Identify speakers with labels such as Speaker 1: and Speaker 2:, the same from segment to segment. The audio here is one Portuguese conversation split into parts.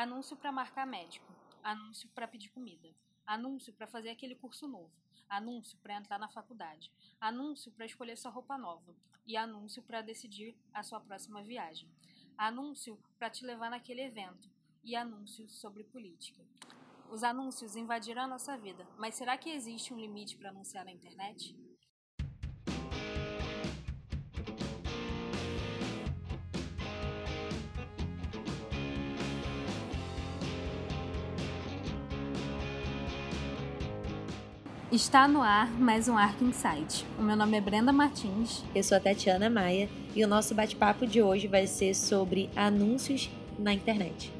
Speaker 1: Anúncio para marcar médico, anúncio para pedir comida, anúncio para fazer aquele curso novo, anúncio para entrar na faculdade, anúncio para escolher sua roupa nova. E anúncio para decidir a sua próxima viagem, anúncio para te levar naquele evento. E anúncio sobre política. Os anúncios invadiram a nossa vida, mas será que existe um limite para anunciar na internet? Está no ar mais um Arc Insight. O meu nome é Brenda Martins.
Speaker 2: Eu sou a Tatiana Maia e o nosso bate-papo de hoje vai ser sobre anúncios na internet.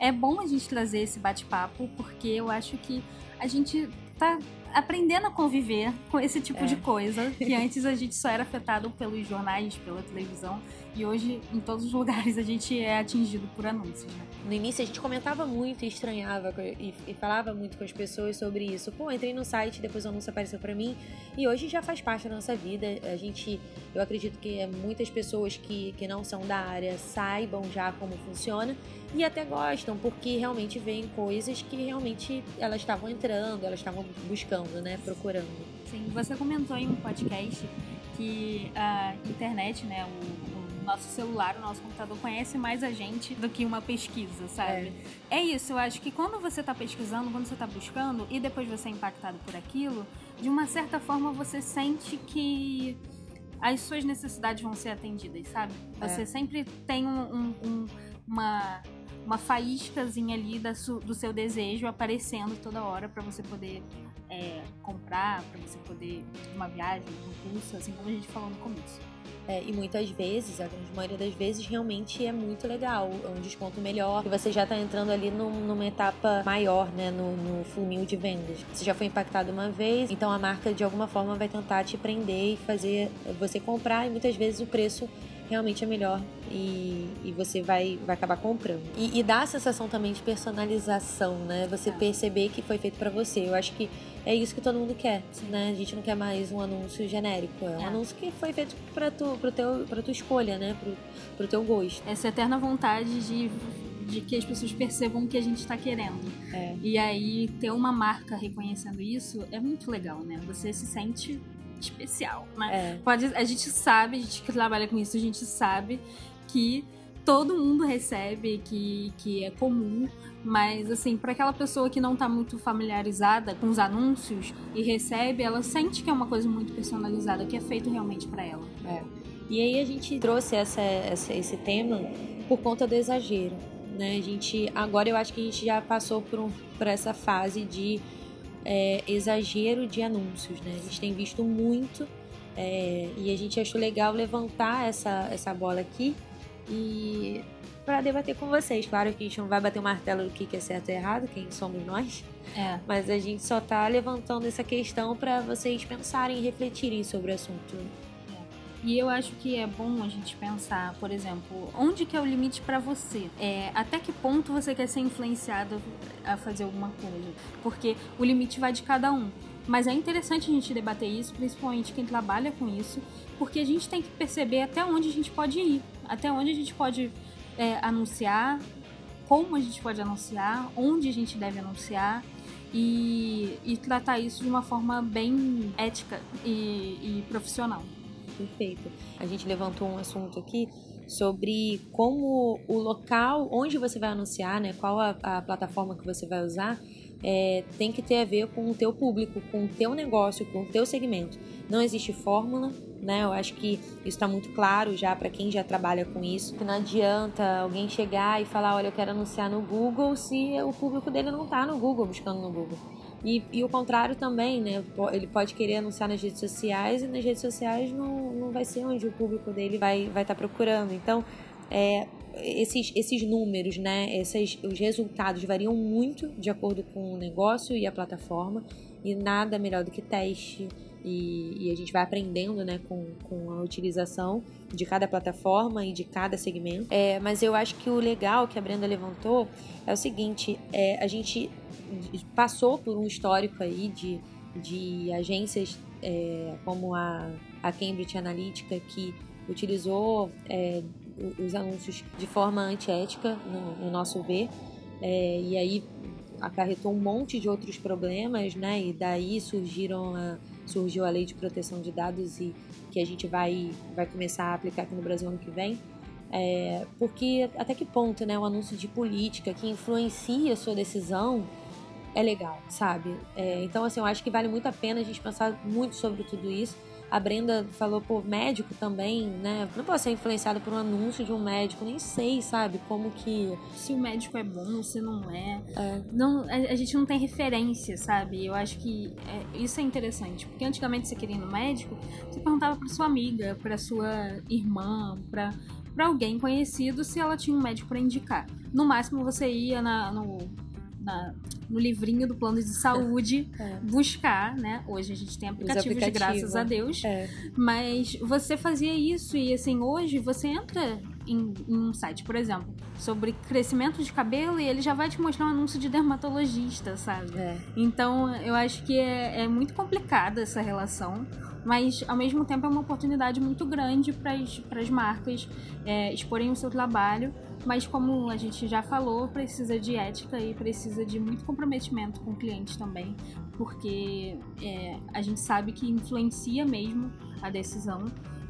Speaker 1: É bom a gente trazer esse bate-papo porque eu acho que a gente está aprendendo a conviver com esse tipo é. de coisa, que antes a gente só era afetado pelos jornais, pela televisão, e hoje em todos os lugares a gente é atingido por anúncios, né?
Speaker 2: No início a gente comentava muito e estranhava e, e, falava muito com as pessoas sobre isso. Pô, entrei no site, depois o anúncio apareceu para mim e hoje já faz parte da nossa vida. A gente, eu acredito que muitas pessoas que, que não são da área saibam já como funciona e até gostam, porque realmente veem coisas que realmente elas estavam entrando, elas estavam buscando, né, procurando.
Speaker 1: Sim, você comentou em um podcast que a internet, né, o nosso celular, o nosso computador conhece mais a gente do que uma pesquisa, sabe? É, é isso, eu acho que quando você está pesquisando, quando você está buscando e depois você é impactado por aquilo, de uma certa forma você sente que as suas necessidades vão ser atendidas, sabe? Você é. sempre tem um, um, uma, uma faíscazinha ali da su, do seu desejo aparecendo toda hora para você poder é, comprar, para você poder uma viagem, um curso, assim como a gente falou no começo.
Speaker 2: É, e muitas vezes, a grande maioria das vezes, realmente é muito legal. É um desconto melhor. E você já está entrando ali num, numa etapa maior, né? No, no funil de vendas. Você já foi impactado uma vez, então a marca de alguma forma vai tentar te prender e fazer você comprar. E muitas vezes o preço realmente é melhor e, e você vai, vai acabar comprando. E, e dá a sensação também de personalização, né? Você é. perceber que foi feito para você. Eu acho que é isso que todo mundo quer, né? A gente não quer mais um anúncio genérico. É um é. anúncio que foi feito para tu, pro teu, pra tua escolha, né? Pro, pro teu gosto.
Speaker 1: Essa eterna vontade de de que as pessoas percebam o que a gente está querendo. É. E aí ter uma marca reconhecendo isso é muito legal, né? Você se sente especial, né? É. Pode, a gente sabe, a gente que trabalha com isso, a gente sabe que todo mundo recebe, que, que é comum, mas assim, para aquela pessoa que não tá muito familiarizada com os anúncios e recebe, ela sente que é uma coisa muito personalizada, que é feito realmente para ela.
Speaker 2: É. E aí a gente trouxe essa, essa, esse tema por conta do exagero. Né? A gente, agora eu acho que a gente já passou por, um, por essa fase de é, exagero de anúncios, né? A gente tem visto muito é, e a gente achou legal levantar essa, essa bola aqui e para debater com vocês. Claro que a gente não vai bater o martelo do que é certo e errado, quem somos nós. É. Mas a gente só tá levantando essa questão para vocês pensarem e refletirem sobre o assunto.
Speaker 1: E eu acho que é bom a gente pensar, por exemplo, onde que é o limite para você? É, até que ponto você quer ser influenciado a fazer alguma coisa? Porque o limite vai de cada um. Mas é interessante a gente debater isso, principalmente quem trabalha com isso, porque a gente tem que perceber até onde a gente pode ir, até onde a gente pode é, anunciar, como a gente pode anunciar, onde a gente deve anunciar e, e tratar isso de uma forma bem ética e, e profissional.
Speaker 2: Perfeito. A gente levantou um assunto aqui sobre como o local onde você vai anunciar, né, qual a, a plataforma que você vai usar, é, tem que ter a ver com o teu público, com o teu negócio, com o teu segmento. Não existe fórmula, né? Eu acho que isso está muito claro já para quem já trabalha com isso. Que não adianta alguém chegar e falar, olha, eu quero anunciar no Google se o público dele não está no Google, buscando no Google. E, e o contrário também, né? Ele pode querer anunciar nas redes sociais e nas redes sociais não, não vai ser onde o público dele vai estar vai tá procurando. Então, é, esses, esses números, né? Esses, os resultados variam muito de acordo com o negócio e a plataforma. E nada melhor do que teste, e, e, a gente vai aprendendo né, com, com a utilização de cada plataforma e de cada segmento. É, mas eu acho que o legal que a Brenda levantou é o seguinte: é, a gente passou por um histórico aí de, de agências é, como a, a Cambridge Analytica que utilizou é, os anúncios de forma antiética, no, no nosso ver. É, e aí acarretou um monte de outros problemas, né? E daí surgiram a, surgiu a lei de proteção de dados e que a gente vai, vai começar a aplicar aqui no Brasil ano que vem. É, porque até que ponto, né, o anúncio de política que influencia a sua decisão é legal, sabe? É, então, assim, eu acho que vale muito a pena a gente pensar muito sobre tudo isso a Brenda falou, pô, médico também, né? Não posso ser influenciado por um anúncio de um médico, nem sei, sabe? Como que.
Speaker 1: Se o médico é bom, se não é. é. Não, a, a, gente não tem referência, sabe? Eu acho que é, isso é interessante. Porque antigamente você queria ir no médico, você perguntava pra sua amiga, pra sua irmã, pra, pra alguém conhecido se ela tinha um médico para indicar. No máximo você ia na, no, na, no livrinho do plano de saúde é. buscar, né? Hoje a gente tem aplicativos, aplicativo. graças a Deus. É. Mas você fazia isso e assim, hoje você entra em, em, um site, por exemplo, sobre crescimento de cabelo e ele já vai te mostrar um anúncio de dermatologista, sabe? É. Então eu acho que é, é muito complicada essa relação mas ao mesmo tempo é uma oportunidade muito grande para as marcas é, exporem o seu trabalho mas como a gente já falou, precisa de ética e precisa de muito comprometimento com o cliente também, porque é, a gente sabe que influencia mesmo a decisão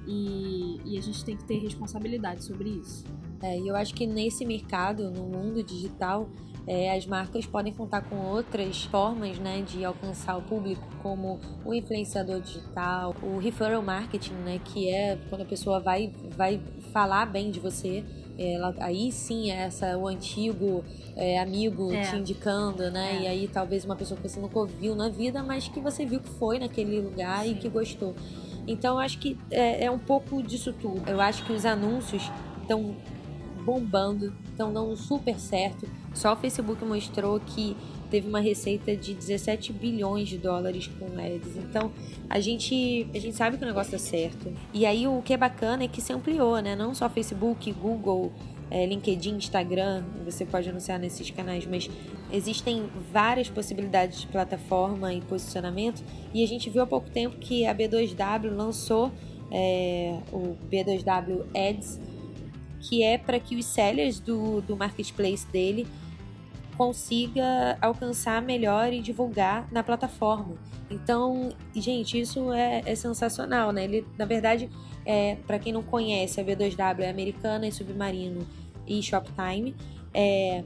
Speaker 1: e, e, a gente tem que ter responsabilidade sobre isso.
Speaker 2: É, e eu acho que nesse mercado, no mundo digital, é, as marcas podem contar com outras formas né, de alcançar o público, como o influenciador digital, o referral marketing, né, que é quando a pessoa vai, vai falar bem de você ela, aí sim é essa o antigo é, amigo é. te indicando, né? É. E aí talvez uma pessoa que você nunca ouviu na vida, mas que você viu que foi naquele lugar sim. e que gostou. Então acho que é, é um pouco disso tudo. Eu acho que os anúncios estão bombando, estão dando super certo. Só o Facebook mostrou que teve uma receita de 17 bilhões de dólares com ads. Então, a gente, a gente sabe que o negócio é certo. E aí o que é bacana é que se ampliou, né? Não só Facebook, Google, é, LinkedIn, Instagram, você pode anunciar nesses canais, mas existem várias possibilidades de plataforma e posicionamento. E a gente viu há pouco tempo que a B2W lançou é, o B2W Ads, que é para que os sellers do, do marketplace dele consiga alcançar melhor e divulgar na plataforma. Então, gente, isso é, é sensacional, né? Ele, na verdade, é, para quem não conhece, a B2W é americana e submarino e Shoptime. É,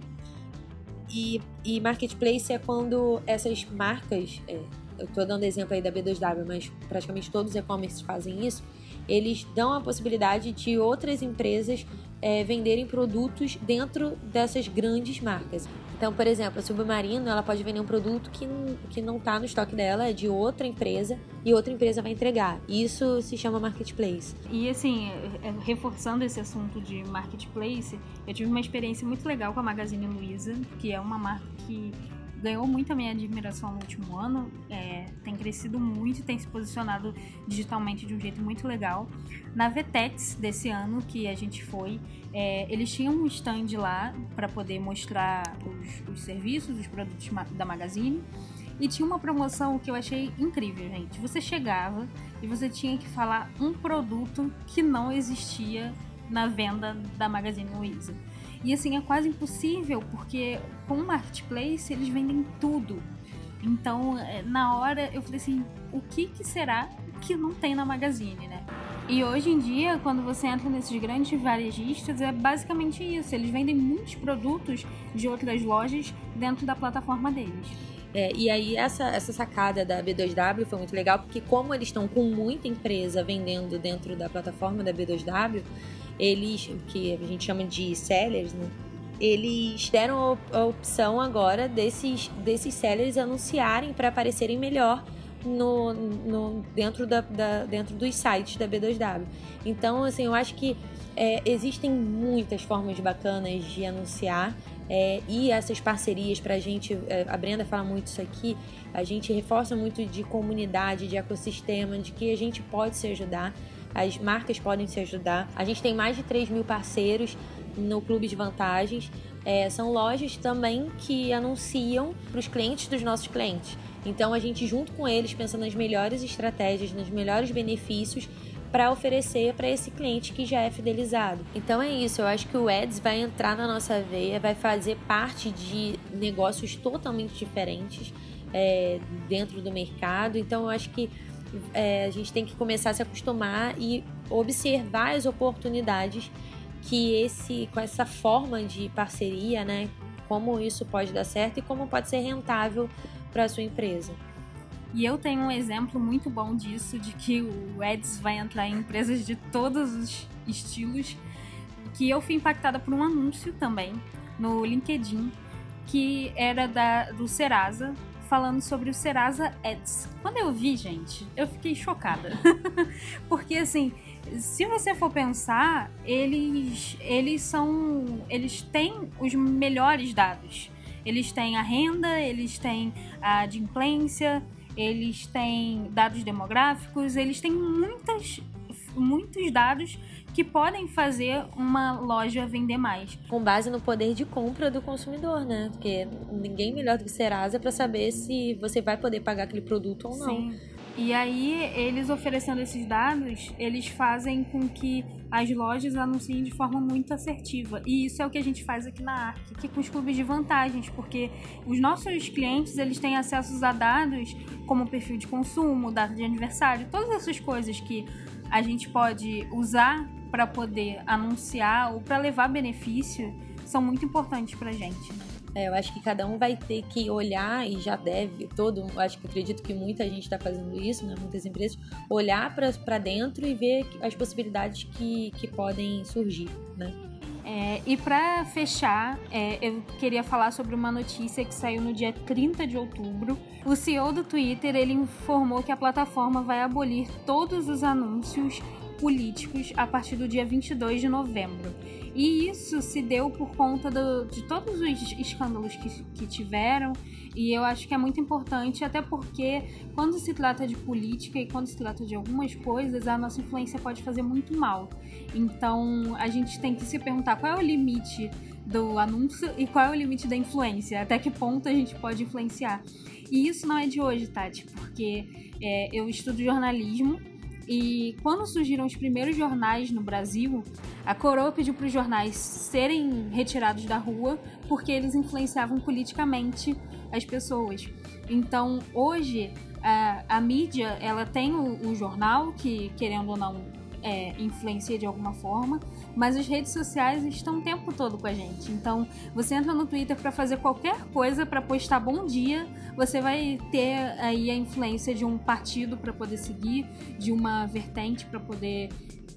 Speaker 2: e, e marketplace é quando essas marcas, é, eu estou dando exemplo aí da B2W, mas praticamente todos os e-commerce fazem isso, eles dão a possibilidade de outras empresas é, venderem produtos dentro dessas grandes marcas. Então, por exemplo, a Submarino ela pode vender um produto que, que não está no estoque dela, é de outra empresa, e outra empresa vai entregar. Isso se chama marketplace.
Speaker 1: E assim, é, reforçando esse assunto de marketplace, eu tive uma experiência muito legal com a Magazine Luiza, que é uma marca que ganhou muito a minha admiração no último ano, é, tem crescido muito e tem se posicionado digitalmente de um jeito muito legal. Na VTEX desse ano que a gente foi, é, eles tinham um stand lá para poder mostrar os, os serviços, os produtos da Magazine. E tinha uma promoção que eu achei incrível, gente. Você chegava e você tinha que falar um produto que não existia na venda da Magazine Luiza. E assim, é quase impossível, porque com o marketplace eles vendem tudo. Então, é, na hora eu falei assim, o que, que será que não tem na Magazine, né? E hoje em dia, quando você entra nesses grandes varejistas, é basicamente isso. Eles vendem muitos produtos de outras lojas dentro da plataforma deles.
Speaker 2: É, e aí essa, essa sacada da B2W foi muito legal, porque como eles estão com muita empresa vendendo dentro da plataforma da B2W, eles, que a gente chama de sellers, né? Eles deram a opção agora desses, desses sellers anunciarem para aparecerem melhor no, no, dentro, da, da, dentro dos sites da B2W. Então, assim, eu acho que é, existem muitas formas bacanas de anunciar é, e essas parcerias para a gente, é, a Brenda fala muito isso aqui, a gente reforça muito de comunidade, de ecossistema, de que a gente pode se ajudar as marcas podem se ajudar. A gente tem mais de 3 mil parceiros no Clube de Vantagens. É, são lojas também que anunciam para os clientes dos nossos clientes. Então a gente, junto com eles, pensa nas melhores estratégias, nos melhores benefícios para oferecer para esse cliente que já é fidelizado. Então é isso, eu acho que o Ads vai entrar na nossa veia, vai fazer parte de negócios totalmente diferentes é, dentro do mercado. Então eu acho que é, a gente tem que começar a se acostumar e observar as oportunidades que esse com essa forma de parceria, né, como isso pode dar certo e como pode ser rentável para a sua empresa.
Speaker 1: E eu tenho um exemplo muito bom disso, de que o Eds vai entrar em empresas de todos os estilos, que eu fui impactada por um anúncio também no LinkedIn, que era da, do Serasa, falando sobre o Serasa Ads. Quando eu vi, gente, eu fiquei chocada. Porque assim, se você for pensar, eles eles são eles têm os melhores dados. Eles têm a renda, eles têm a adimplência, eles têm dados demográficos, eles têm muitas, muitos dados que podem fazer uma loja vender mais.
Speaker 2: Com base no poder de compra do consumidor, né? Porque ninguém melhor do que Serasa para saber se você vai poder pagar aquele produto ou não.
Speaker 1: Sim. E aí, eles oferecendo esses dados, eles fazem com que as lojas anunciem de forma muito assertiva. E isso é o que a gente faz aqui na ARC, aqui com os clubes de vantagens, porque os nossos clientes, eles têm acesso a dados como perfil de consumo, data de aniversário, todas essas coisas que a gente pode usar para poder anunciar ou para levar benefício são muito importantes para a gente.
Speaker 2: É, eu acho que cada um vai ter que olhar e já deve, todo, acho que acredito que muita gente está fazendo isso, né? Muitas empresas olhar para dentro e ver as possibilidades que, que podem surgir, né?
Speaker 1: É, e para fechar, é, eu queria falar sobre uma notícia que saiu no dia 30 de outubro. O CEO do Twitter ele informou que a plataforma vai abolir todos os anúncios políticos a partir do dia 22 de novembro. E isso se deu por conta do, de todos os escândalos que, que tiveram, e eu acho que é muito importante, até porque quando se trata de política e quando se trata de algumas coisas, a nossa influência pode fazer muito mal. Então a gente tem que se perguntar qual é o limite do anúncio e qual é o limite da influência, até que ponto a gente pode influenciar. E isso não é de hoje, Tati, porque é, eu estudo jornalismo e quando surgiram os primeiros jornais no Brasil, a coroa pediu para os jornais serem retirados da rua porque eles influenciavam politicamente as pessoas. Então, hoje, a, a mídia ela tem o, o jornal, que querendo ou não é, influencia de alguma forma, mas as redes sociais estão o tempo todo com a gente. Então, você entra no Twitter para fazer qualquer coisa, para postar bom dia, você vai ter aí a influência de um partido para poder seguir, de uma vertente para poder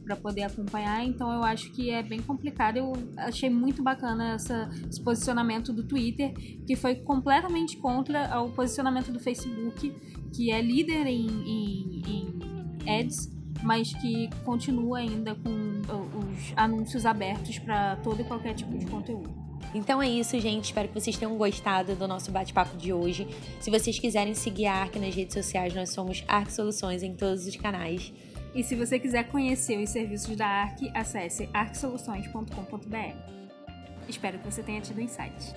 Speaker 1: para poder acompanhar, então eu acho que é bem complicado. Eu achei muito bacana essa, esse posicionamento do Twitter, que foi completamente contra o posicionamento do Facebook, que é líder em, em, em ads mas que continua ainda com os anúncios abertos para todo e qualquer tipo de conteúdo.
Speaker 2: Então é isso, gente. Espero que vocês tenham gostado do nosso bate-papo de hoje. Se vocês quiserem seguir a Arc nas redes sociais, nós somos Arc Soluções em todos os canais.
Speaker 1: E se você quiser conhecer os serviços da Arc, acesse arcsoluções.com.br. Espero que você tenha tido insights.